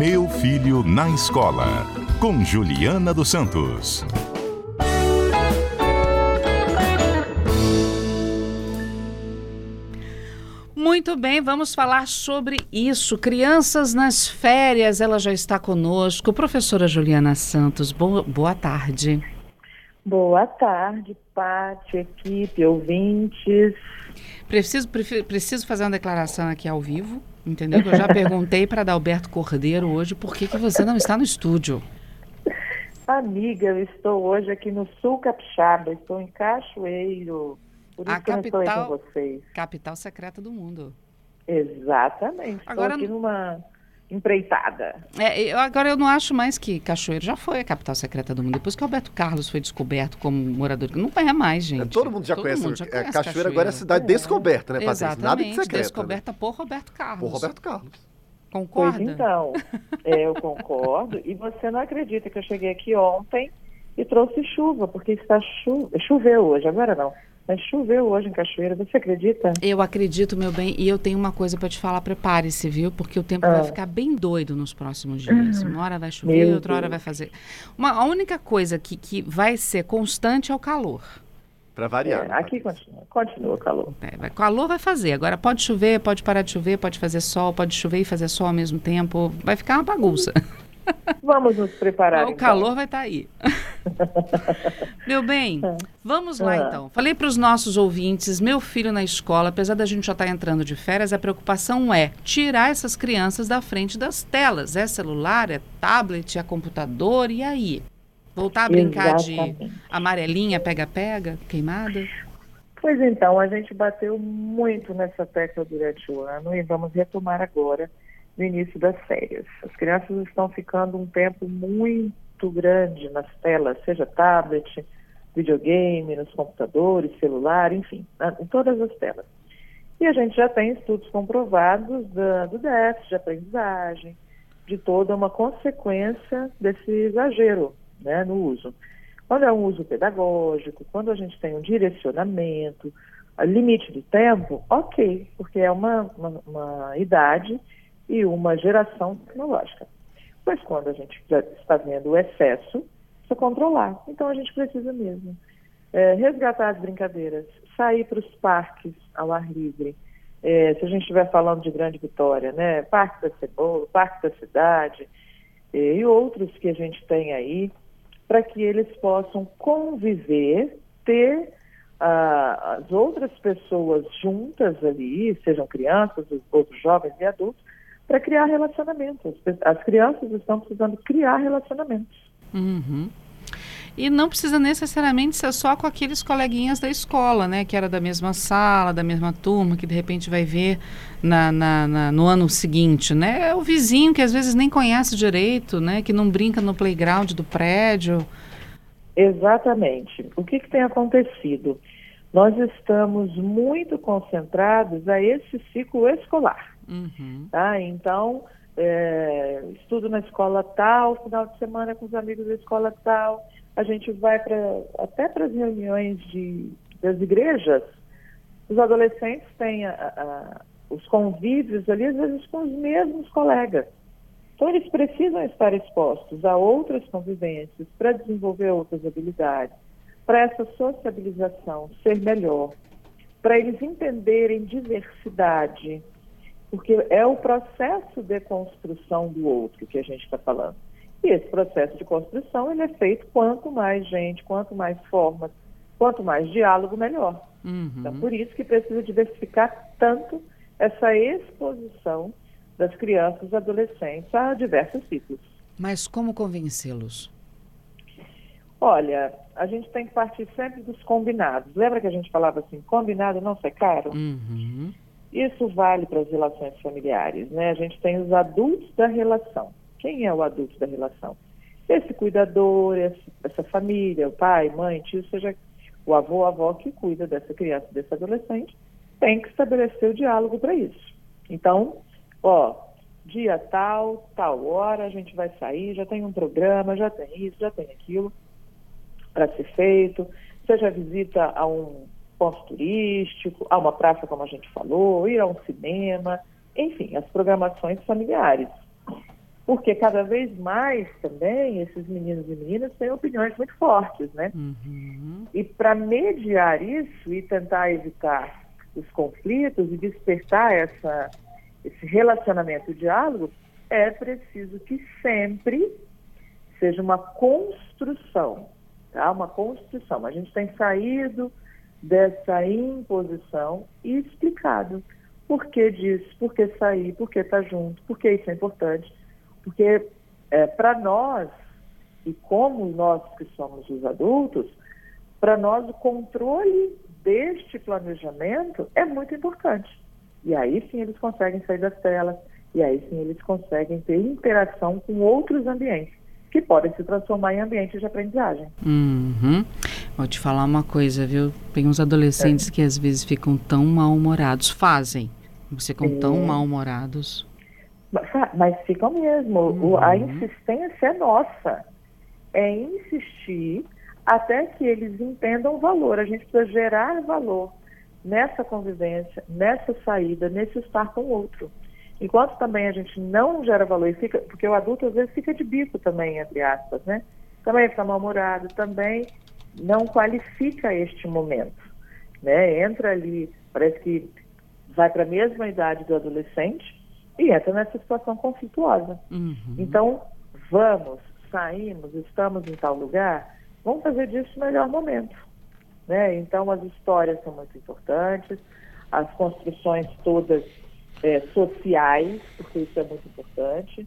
Meu Filho na Escola, com Juliana dos Santos. Muito bem, vamos falar sobre isso. Crianças nas férias, ela já está conosco. Professora Juliana Santos, boa, boa tarde. Boa tarde, Pati, equipe, ouvintes. Preciso, preciso fazer uma declaração aqui ao vivo, entendeu? Eu já perguntei para Adalberto Cordeiro hoje por que, que você não está no estúdio. Amiga, eu estou hoje aqui no Sul Capixaba, estou em Cachoeiro. Por isso a que capital, eu estou com vocês. capital secreta do mundo. Exatamente. Agora, estou aqui numa empreitada. É, eu, agora eu não acho mais que Cachoeiro já foi a capital secreta do mundo. Depois que Alberto Carlos foi descoberto como morador, não é mais, gente. É, todo mundo já todo conhece. Mundo já conhece é, Cachoeiro, Cachoeiro agora é cidade descoberta, né, Patrícia? Nada de secreto. descoberta né? por Roberto Carlos. Por Roberto Carlos. Concorda? Pois então, é, eu concordo. E você não acredita que eu cheguei aqui ontem e trouxe chuva, porque está chu... choveu hoje, agora não. Mas choveu hoje em Cachoeira, você acredita? Eu acredito, meu bem, e eu tenho uma coisa para te falar, prepare-se, viu? Porque o tempo ah. vai ficar bem doido nos próximos dias. Uma hora vai chover, meu outra Deus. hora vai fazer. Uma, a única coisa que, que vai ser constante é o calor. Para variar. É, aqui continua, continua o calor. É, calor vai fazer. Agora pode chover, pode parar de chover, pode fazer sol, pode chover e fazer sol ao mesmo tempo. Vai ficar uma bagunça. Vamos nos preparar. O então. calor vai estar tá aí. meu bem, vamos lá então. Falei para os nossos ouvintes, meu filho na escola, apesar da gente já estar tá entrando de férias, a preocupação é tirar essas crianças da frente das telas. É celular, é tablet, é computador, e aí? Voltar a brincar Exatamente. de amarelinha, pega-pega, queimada? Pois então, a gente bateu muito nessa tecla durante o ano e vamos retomar agora no início das férias. As crianças estão ficando um tempo muito grande nas telas, seja tablet, videogame, nos computadores, celular, enfim, em todas as telas. E a gente já tem estudos comprovados da, do déficit de aprendizagem, de toda uma consequência desse exagero né, no uso. Quando é um uso pedagógico, quando a gente tem um direcionamento, limite do tempo, ok, porque é uma, uma, uma idade e uma geração tecnológica. Pois quando a gente está vendo o excesso, precisa controlar. Então a gente precisa mesmo é, resgatar as brincadeiras, sair para os parques ao ar livre. É, se a gente estiver falando de Grande Vitória, né? Parque da Cebola, Parque da Cidade é, e outros que a gente tem aí, para que eles possam conviver, ter ah, as outras pessoas juntas ali, sejam crianças, outros jovens e adultos, para criar relacionamentos. As crianças estão precisando criar relacionamentos. Uhum. E não precisa necessariamente ser só com aqueles coleguinhas da escola, né? Que era da mesma sala, da mesma turma, que de repente vai ver na, na, na, no ano seguinte, né? É o vizinho que às vezes nem conhece direito, né? Que não brinca no playground do prédio. Exatamente. O que, que tem acontecido? Nós estamos muito concentrados a esse ciclo escolar. Uhum. Tá? Então, é, estudo na escola tal, final de semana com os amigos da escola tal, a gente vai para até para as reuniões de, das igrejas, os adolescentes têm a, a, os convívios ali, às vezes com os mesmos colegas. Então, eles precisam estar expostos a outras convivências para desenvolver outras habilidades, para essa sociabilização ser melhor, para eles entenderem diversidade, porque é o processo de construção do outro que a gente está falando. E esse processo de construção ele é feito quanto mais gente, quanto mais formas, quanto mais diálogo, melhor. Uhum. Então, por isso que precisa diversificar tanto essa exposição das crianças e adolescentes a diversos ciclos. Mas como convencê-los? Olha, a gente tem que partir sempre dos combinados. Lembra que a gente falava assim, combinado não ser caro? Uhum. Isso vale para as relações familiares, né? A gente tem os adultos da relação. Quem é o adulto da relação? Esse cuidador, essa família, o pai, mãe, tio, seja o avô, avó que cuida dessa criança, desse adolescente, tem que estabelecer o diálogo para isso. Então, ó, dia tal, tal hora, a gente vai sair, já tem um programa, já tem isso, já tem aquilo para ser feito, seja visita a um ponto turístico, a uma praça, como a gente falou, ir a um cinema, enfim, as programações familiares. porque cada vez mais também esses meninos e meninas têm opiniões muito fortes, né? Uhum. E para mediar isso e tentar evitar os conflitos e despertar essa, esse relacionamento, o diálogo, é preciso que sempre seja uma construção, tá? Uma construção. A gente tem saído dessa imposição e explicado por que disso, por que sair, por que estar tá junto, por que isso é importante. Porque é, para nós, e como nós que somos os adultos, para nós o controle deste planejamento é muito importante. E aí sim eles conseguem sair das telas, e aí sim eles conseguem ter interação com outros ambientes, que podem se transformar em ambientes de aprendizagem. Uhum. Vou te falar uma coisa, viu? Tem uns adolescentes é. que às vezes ficam tão mal-humorados, fazem, ficam tão mal-humorados. Mas, mas ficam mesmo. Uhum. A insistência é nossa. É insistir até que eles entendam o valor. A gente precisa gerar valor nessa convivência, nessa saída, nesse estar com o outro. Enquanto também a gente não gera valor, e fica, porque o adulto às vezes fica de bico também, entre aspas, né? Também fica mal-humorado, também não qualifica este momento. Né? Entra ali, parece que vai para a mesma idade do adolescente e entra nessa situação conflituosa. Uhum. Então, vamos, saímos, estamos em tal lugar, vamos fazer disso o melhor momento. Né? Então, as histórias são muito importantes, as construções todas é, sociais, porque isso é muito importante,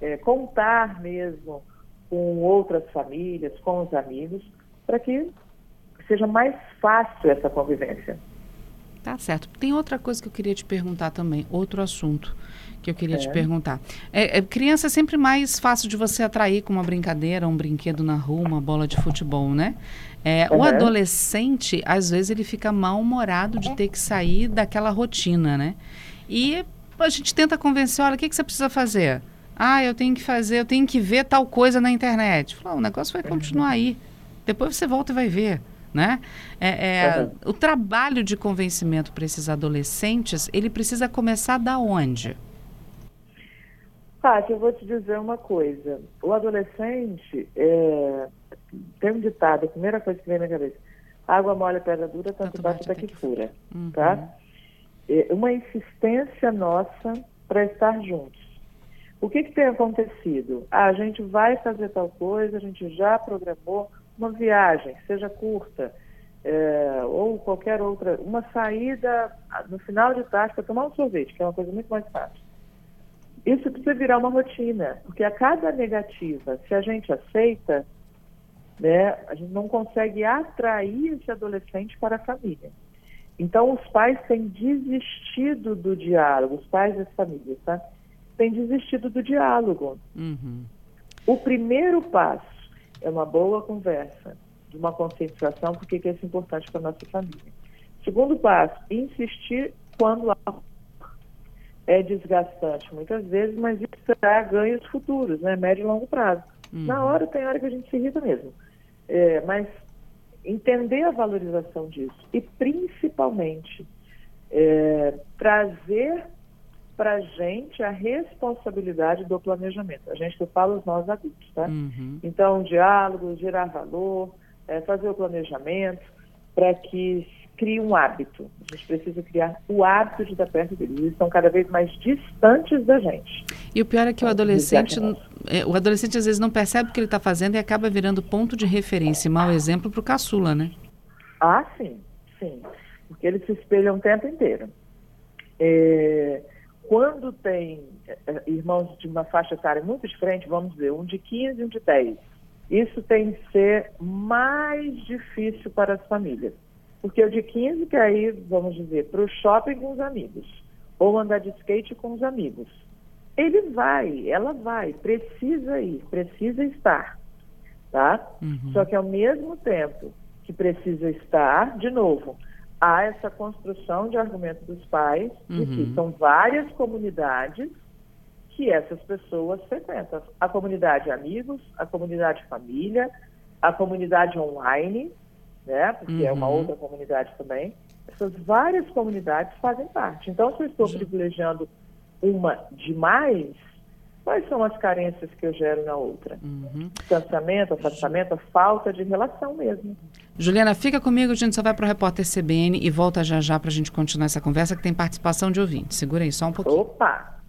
é, contar mesmo com outras famílias, com os amigos, para que seja mais fácil essa convivência. Tá certo. Tem outra coisa que eu queria te perguntar também, outro assunto que eu queria é. te perguntar. É, é, criança é sempre mais fácil de você atrair com uma brincadeira, um brinquedo na rua, uma bola de futebol, né? É, uhum. O adolescente, às vezes, ele fica mal-humorado de ter que sair daquela rotina, né? E a gente tenta convencer, olha, o que, que você precisa fazer? Ah, eu tenho que fazer, eu tenho que ver tal coisa na internet. Fala, o negócio vai continuar aí. Depois você volta e vai ver. Né? É, é uhum. O trabalho de convencimento para esses adolescentes, ele precisa começar da onde? Tati, eu vou te dizer uma coisa. O adolescente, é, tem um ditado, a primeira coisa que vem na cabeça, água mole, pedra dura, tanto, tanto bate até que fura. Uhum. Tá? É uma insistência nossa para estar juntos. O que, que tem acontecido? Ah, a gente vai fazer tal coisa, a gente já programou uma viagem, seja curta, é, ou qualquer outra, uma saída no final de tarde para tomar um sorvete, que é uma coisa muito mais fácil. Isso precisa virar uma rotina, porque a cada negativa, se a gente aceita, né, a gente não consegue atrair esse adolescente para a família. Então, os pais têm desistido do diálogo, os pais das famílias, tá? Têm desistido do diálogo. Uhum. O primeiro passo é uma boa conversa, de uma conscientização, porque que é isso importante para a nossa família. Segundo passo, insistir quando há é desgastante muitas vezes, mas isso dá ganhos futuros, né? médio e longo prazo. Uhum. Na hora tem hora que a gente se irrita mesmo. É, mas entender a valorização disso e principalmente é, trazer para a gente a responsabilidade do planejamento. A gente que fala os nós adultos, tá? Uhum. Então, diálogo, gerar valor, é, fazer o planejamento para que crie um hábito. A gente precisa criar o hábito de estar perto deles. Eles estão cada vez mais distantes da gente. E o pior é que o adolescente, é, o adolescente às vezes não percebe o que ele está fazendo e acaba virando ponto de referência, mau exemplo para o caçula, né? Ah, sim, sim. Porque eles se espelham o tempo inteiro. É, quando tem é, irmãos de uma faixa etária muito diferente, vamos dizer, um de 15 e um de 10, isso tem que ser mais difícil para as famílias porque o de 15 quer ir, vamos dizer, para o shopping com os amigos, ou andar de skate com os amigos. Ele vai, ela vai, precisa ir, precisa estar. Tá? Uhum. Só que ao mesmo tempo que precisa estar, de novo, há essa construção de argumento dos pais de que uhum. são várias comunidades que essas pessoas frequentam. A comunidade amigos, a comunidade família, a comunidade online, né? Porque uhum. é uma uhum. outra comunidade também. Essas várias comunidades fazem parte. Então, se eu estou privilegiando uma demais, Quais são as carências que eu gero na outra? Uhum. Distanciamento, afastamento, falta de relação mesmo. Juliana, fica comigo, a gente só vai para o repórter CBN e volta já já para a gente continuar essa conversa que tem participação de ouvintes. Segura aí só um pouquinho. Opa!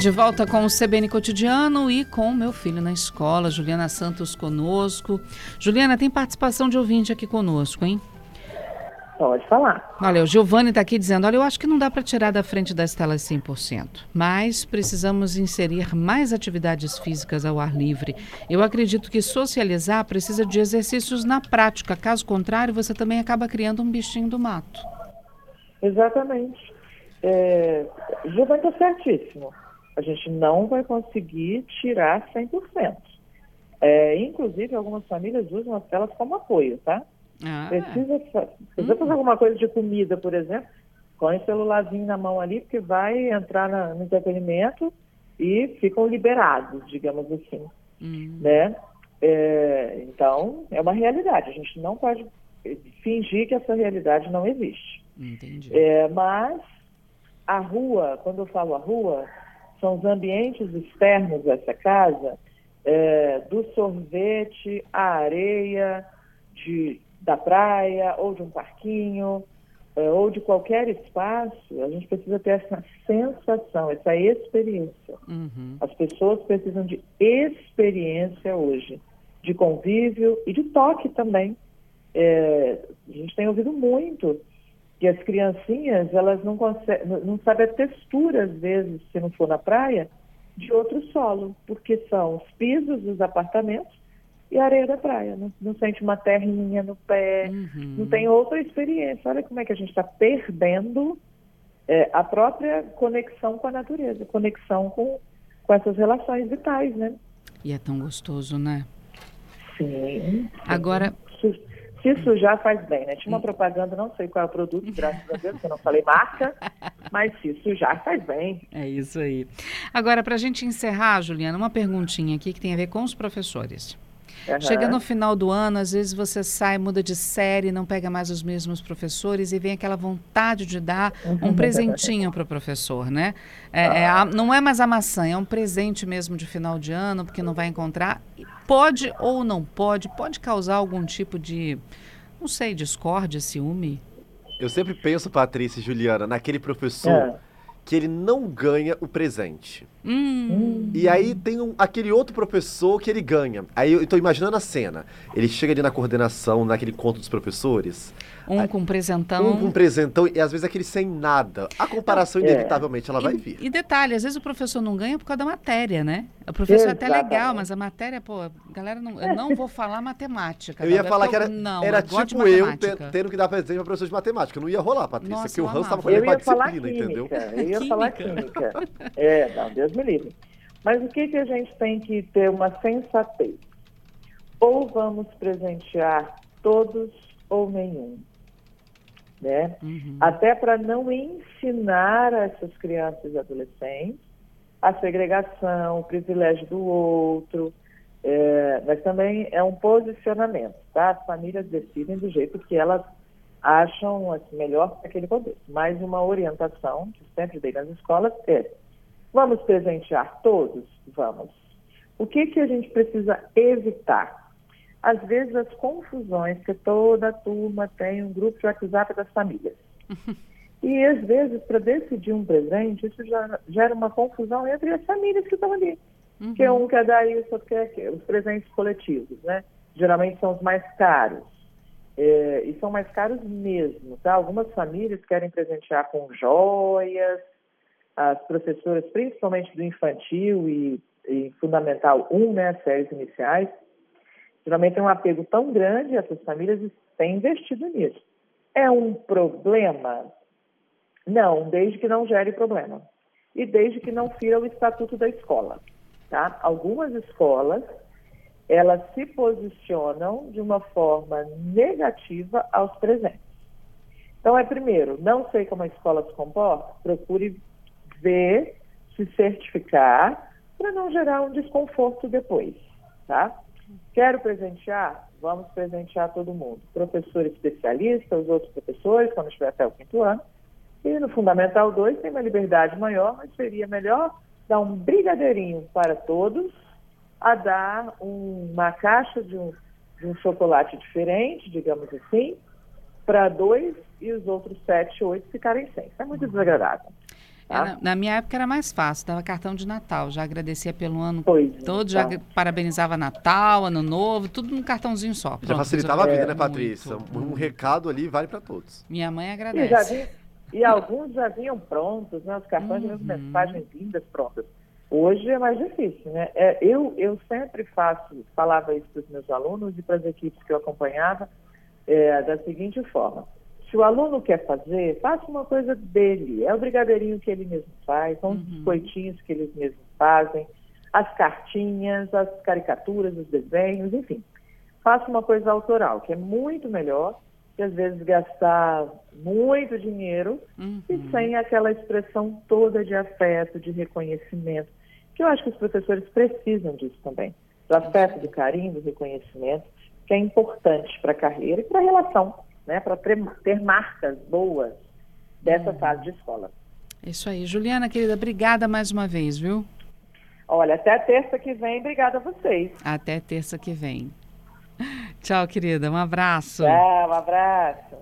De volta com o CBN Cotidiano e com meu filho na escola, Juliana Santos conosco. Juliana, tem participação de ouvinte aqui conosco, hein? Pode falar. Olha, o Giovanni está aqui dizendo: olha, eu acho que não dá para tirar da frente das telas 100%, mas precisamos inserir mais atividades físicas ao ar livre. Eu acredito que socializar precisa de exercícios na prática, caso contrário, você também acaba criando um bichinho do mato. Exatamente. É, Giovanni está certíssimo. A gente não vai conseguir tirar 100%. É, inclusive, algumas famílias usam as telas como apoio, tá? Ah. Precisa, precisa hum. fazer alguma coisa de comida, por exemplo, põe o celularzinho na mão ali, porque vai entrar na, no entretenimento e ficam liberados, digamos assim. Hum. Né? É, então, é uma realidade. A gente não pode fingir que essa realidade não existe. Entendi. É, mas a rua, quando eu falo a rua, são os ambientes externos dessa casa, é, do sorvete, a areia, de da praia, ou de um parquinho, é, ou de qualquer espaço, a gente precisa ter essa sensação, essa experiência. Uhum. As pessoas precisam de experiência hoje, de convívio e de toque também. É, a gente tem ouvido muito que as criancinhas, elas não, conseguem, não sabem a textura, às vezes, se não for na praia, de outro solo, porque são os pisos dos apartamentos e a areia da praia. Não, não sente uma terrinha no pé, uhum. não tem outra experiência. Olha como é que a gente está perdendo é, a própria conexão com a natureza, conexão com, com essas relações vitais, né? E é tão gostoso, né? Sim. Agora. Se sujar faz bem, né? Tinha uma propaganda, não sei qual é o produto, graças a Deus, que eu não falei marca, mas se sujar faz bem. É isso aí. Agora, para a gente encerrar, Juliana, uma perguntinha aqui que tem a ver com os professores. Uhum. Chega no final do ano, às vezes você sai, muda de série, não pega mais os mesmos professores e vem aquela vontade de dar um presentinho para o professor, né? É, é a, não é mais a maçã, é um presente mesmo de final de ano, porque não vai encontrar. Pode ou não pode, pode causar algum tipo de, não sei, discórdia, ciúme? Eu sempre penso, Patrícia e Juliana, naquele professor é. Que ele não ganha o presente. Hum. E aí tem um, aquele outro professor que ele ganha. Aí eu estou imaginando a cena. Ele chega ali na coordenação, naquele conto dos professores. Um com presentão. Um com presentão e às vezes aquele sem nada. A comparação, é. inevitavelmente, ela e, vai vir. E detalhe, às vezes o professor não ganha por causa da matéria, né? O professor Exatamente. é até legal, mas a matéria, pô, galera, não, eu não vou falar matemática. Eu ia falar que era, não, era eu tipo eu tendo que dar presente para professor de matemática. Não ia rolar, Patrícia, Nossa, porque o Hans estava fazendo uma disciplina, entendeu? Eu ia química. falar química. É, não, Deus me livre. Mas o que, que a gente tem que ter uma sensatez? Ou vamos presentear todos ou nenhum. Né? Uhum. Até para não ensinar a essas crianças e adolescentes a segregação, o privilégio do outro, é, mas também é um posicionamento, tá? As famílias decidem do jeito que elas acham assim, melhor para aquele contexto. Mas uma orientação que sempre dei nas escolas é Vamos presentear todos? Vamos. O que, que a gente precisa evitar? Às vezes, as confusões que toda turma tem um grupo de WhatsApp das famílias. E, às vezes, para decidir um presente, isso já gera uma confusão entre as famílias que estão ali. Uhum. Que um quer dar isso, outro quer aquilo. Os presentes coletivos, né? Geralmente são os mais caros. É, e são mais caros mesmo, tá? Algumas famílias querem presentear com joias, as professoras, principalmente do infantil e, e fundamental 1, né, as séries iniciais, geralmente tem um apego tão grande, essas famílias têm investido nisso. É um problema? Não, desde que não gere problema. E desde que não fira o estatuto da escola. Tá? Algumas escolas, elas se posicionam de uma forma negativa aos presentes. Então, é primeiro, não sei como a escola se comporta, procure ver, se certificar, para não gerar um desconforto depois, tá? Quero presentear? Vamos presentear todo mundo. Professor especialista, os outros professores, quando estiver até o quinto ano. E no Fundamental 2 tem uma liberdade maior, mas seria melhor dar um brigadeirinho para todos, a dar uma caixa de um, de um chocolate diferente, digamos assim, para dois e os outros sete, oito ficarem sem. Isso é muito desagradável. É, tá? na, na, minha época era mais fácil, dava cartão de Natal, já agradecia pelo ano pois todo, então. já parabenizava Natal, Ano Novo, tudo num cartãozinho só. Pronto, já facilitava a vida, né, Patrícia? Muito. Um recado ali vale para todos. Minha mãe agradece. E, e, alguns já vinham prontos, né? Os cartões uhum. de mensagens lindas prontas. Hoje é mais difícil, né? É, eu, eu sempre faço, falava isso para os meus alunos e para as equipes que eu acompanhava, é, da seguinte forma. Se o aluno quer fazer, faça uma coisa dele. É o brigadeirinho que ele mesmo faz, são uhum. os biscoitinhos que eles mesmos fazem, as cartinhas, as caricaturas, os desenhos, enfim. Faça uma coisa autoral, que é muito melhor que às vezes gastar muito dinheiro uhum. e sem aquela expressão toda de afeto, de reconhecimento, que eu acho que os professores precisam disso também. Do afeto, do carinho, do reconhecimento, que é importante para a carreira e para a relação né, para ter, marcas boas dessa uhum. fase de escola. Isso aí. Juliana, querida, obrigada mais uma vez, viu? Olha, até terça que vem, obrigada a vocês. Até terça que vem. Tchau, querida. Um abraço. Tchau, um abraço.